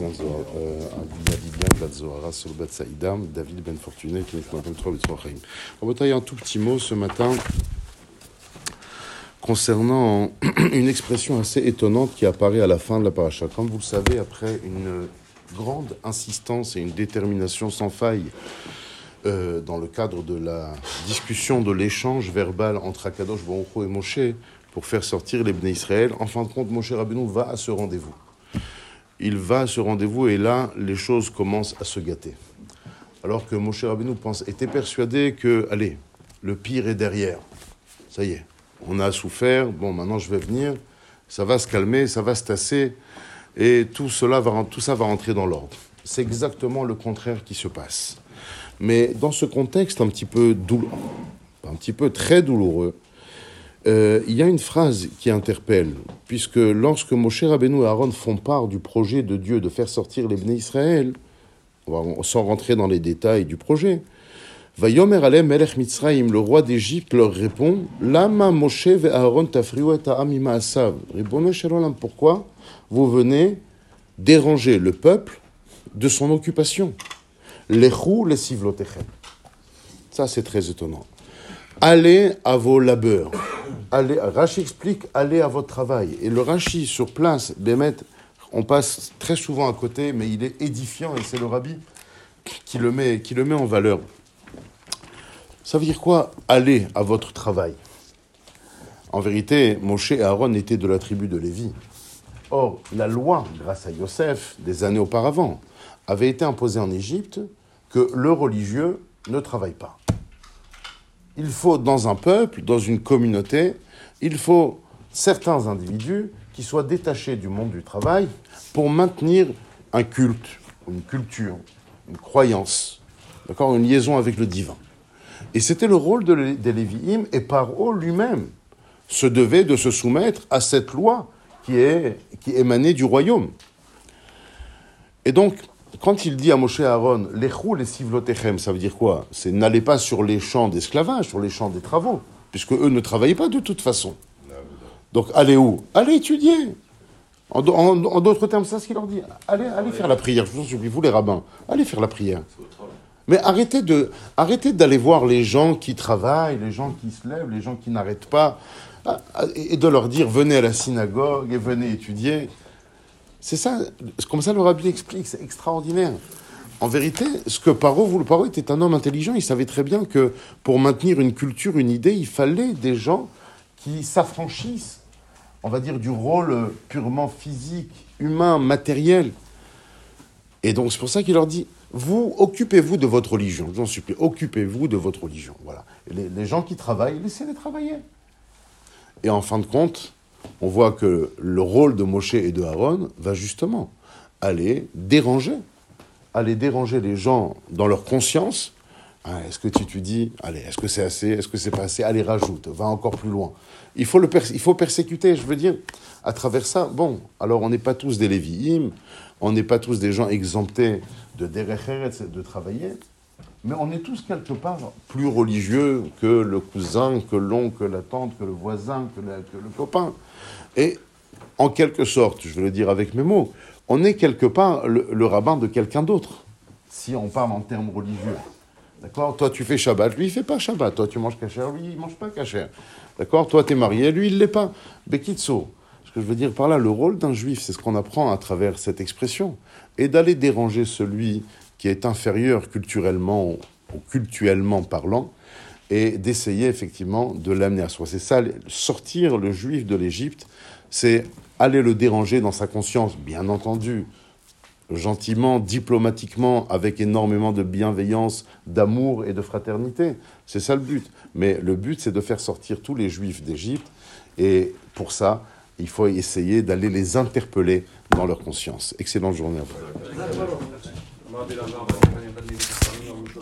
bien Zohara David Ben Fortuné, qui est un tout petit mot ce matin concernant une expression assez étonnante qui apparaît à la fin de la paracha. Comme vous le savez, après une grande insistance et une détermination sans faille euh, dans le cadre de la discussion, de l'échange verbal entre Akadosh Baruch et Moshe pour faire sortir les Bnei Israël, en fin de compte, Moshe Rabbeinu va à ce rendez-vous il va à ce rendez-vous et là, les choses commencent à se gâter. Alors que Moshe Rabbeinu pense, était persuadé que, allez, le pire est derrière. Ça y est, on a souffert, bon, maintenant je vais venir, ça va se calmer, ça va se tasser, et tout, cela va, tout ça va rentrer dans l'ordre. C'est exactement le contraire qui se passe. Mais dans ce contexte un petit peu douloureux, un petit peu très douloureux, euh, il y a une phrase qui interpelle, puisque lorsque Moshe Rabbeinu et Aaron font part du projet de Dieu de faire sortir les Bnei Israël, sans rentrer dans les détails du projet, le roi d'Égypte, leur répond Lama Moshe ve Aaron amima asav. Pourquoi vous venez déranger le peuple de son occupation? Lechou les. Ça, c'est très étonnant. Allez à vos labeurs allez, Rashi explique, allez à votre travail. Et le Rashi sur place, Bémet, on passe très souvent à côté, mais il est édifiant et c'est le Rabbi qui le, met, qui le met en valeur. Ça veut dire quoi Allez à votre travail? En vérité, Moshe et Aaron étaient de la tribu de Lévi. Or, la loi, grâce à Yosef, des années auparavant, avait été imposée en Égypte que le religieux ne travaille pas il faut dans un peuple, dans une communauté, il faut certains individus qui soient détachés du monde du travail pour maintenir un culte, une culture, une croyance, d'accord, une liaison avec le divin. Et c'était le rôle de, des Lévi'im, et Paro lui-même se devait de se soumettre à cette loi qui, est, qui émanait du royaume. Et donc, quand il dit à Moshe Aaron, l'echou les sivlotechem, ça veut dire quoi? C'est n'allez pas sur les champs d'esclavage, sur les champs des travaux, puisque eux ne travaillaient pas de toute façon. Donc allez où? Allez étudier. En, d'autres termes, c'est ce qu'il leur dit. Allez, allez faire la prière. Je vous en vous les rabbins, allez faire la prière. Mais arrêtez de, arrêtez d'aller voir les gens qui travaillent, les gens qui se lèvent, les gens qui n'arrêtent pas, ah, et de leur dire venez à la synagogue et venez étudier. C'est ça, comme ça le rabbi explique, c'est extraordinaire. En vérité, ce que Paro, le Paro était un homme intelligent, il savait très bien que pour maintenir une culture, une idée, il fallait des gens qui s'affranchissent, on va dire, du rôle purement physique, humain, matériel. Et donc c'est pour ça qu'il leur dit, vous occupez-vous de votre religion, je vous en supplie, occupez-vous de votre religion. Voilà. Les, les gens qui travaillent, laissez-les travailler. Et en fin de compte, on voit que le rôle de Moshe et de Aaron va justement aller déranger, aller déranger les gens dans leur conscience. Ah, est-ce que tu, dis, allez, est-ce que c'est assez, est-ce que c'est pas assez, allez, rajoute, va encore plus loin. Il faut, le il faut persécuter, je veux dire, à travers ça, bon, alors on n'est pas tous des Lévi'im, on n'est pas tous des gens exemptés de Derech de travailler, mais on est tous quelque part plus religieux que le cousin, que l'oncle, que la tante, que le voisin, que, le copain. Et en quelque sorte, je veux le dire avec mes mots, on est quelque part le, rabbin de quelqu'un d'autre, si on parle en termes religieux. D'accord? Toi, tu fais Shabbat, lui, il fait pas Shabbat. Toi, tu manges kasher, lui, il mange pas kasher. D'accord? Toi, tu es marié, lui, il l'est pas. Bekitso. Ce que je veux dire par là, le rôle d'un juif, c'est ce qu'on apprend à travers cette expression, et d'aller déranger celui qui est inférieur culturellement ou cultuellement parlant, et d'essayer effectivement de l'amener à soi. C'est ça, sortir le juif de l'Égypte, c'est aller le déranger dans sa conscience, bien entendu, gentiment, diplomatiquement, avec énormément de bienveillance, d'amour et de fraternité. C'est ça le but. Mais le but, c'est de faire sortir tous les juifs d'Égypte, et pour ça, il faut essayer d'aller les interpeller dans leur conscience. Excellente journée à vous. اللهم اجعل الله من يغني بالمسلمين ومن شر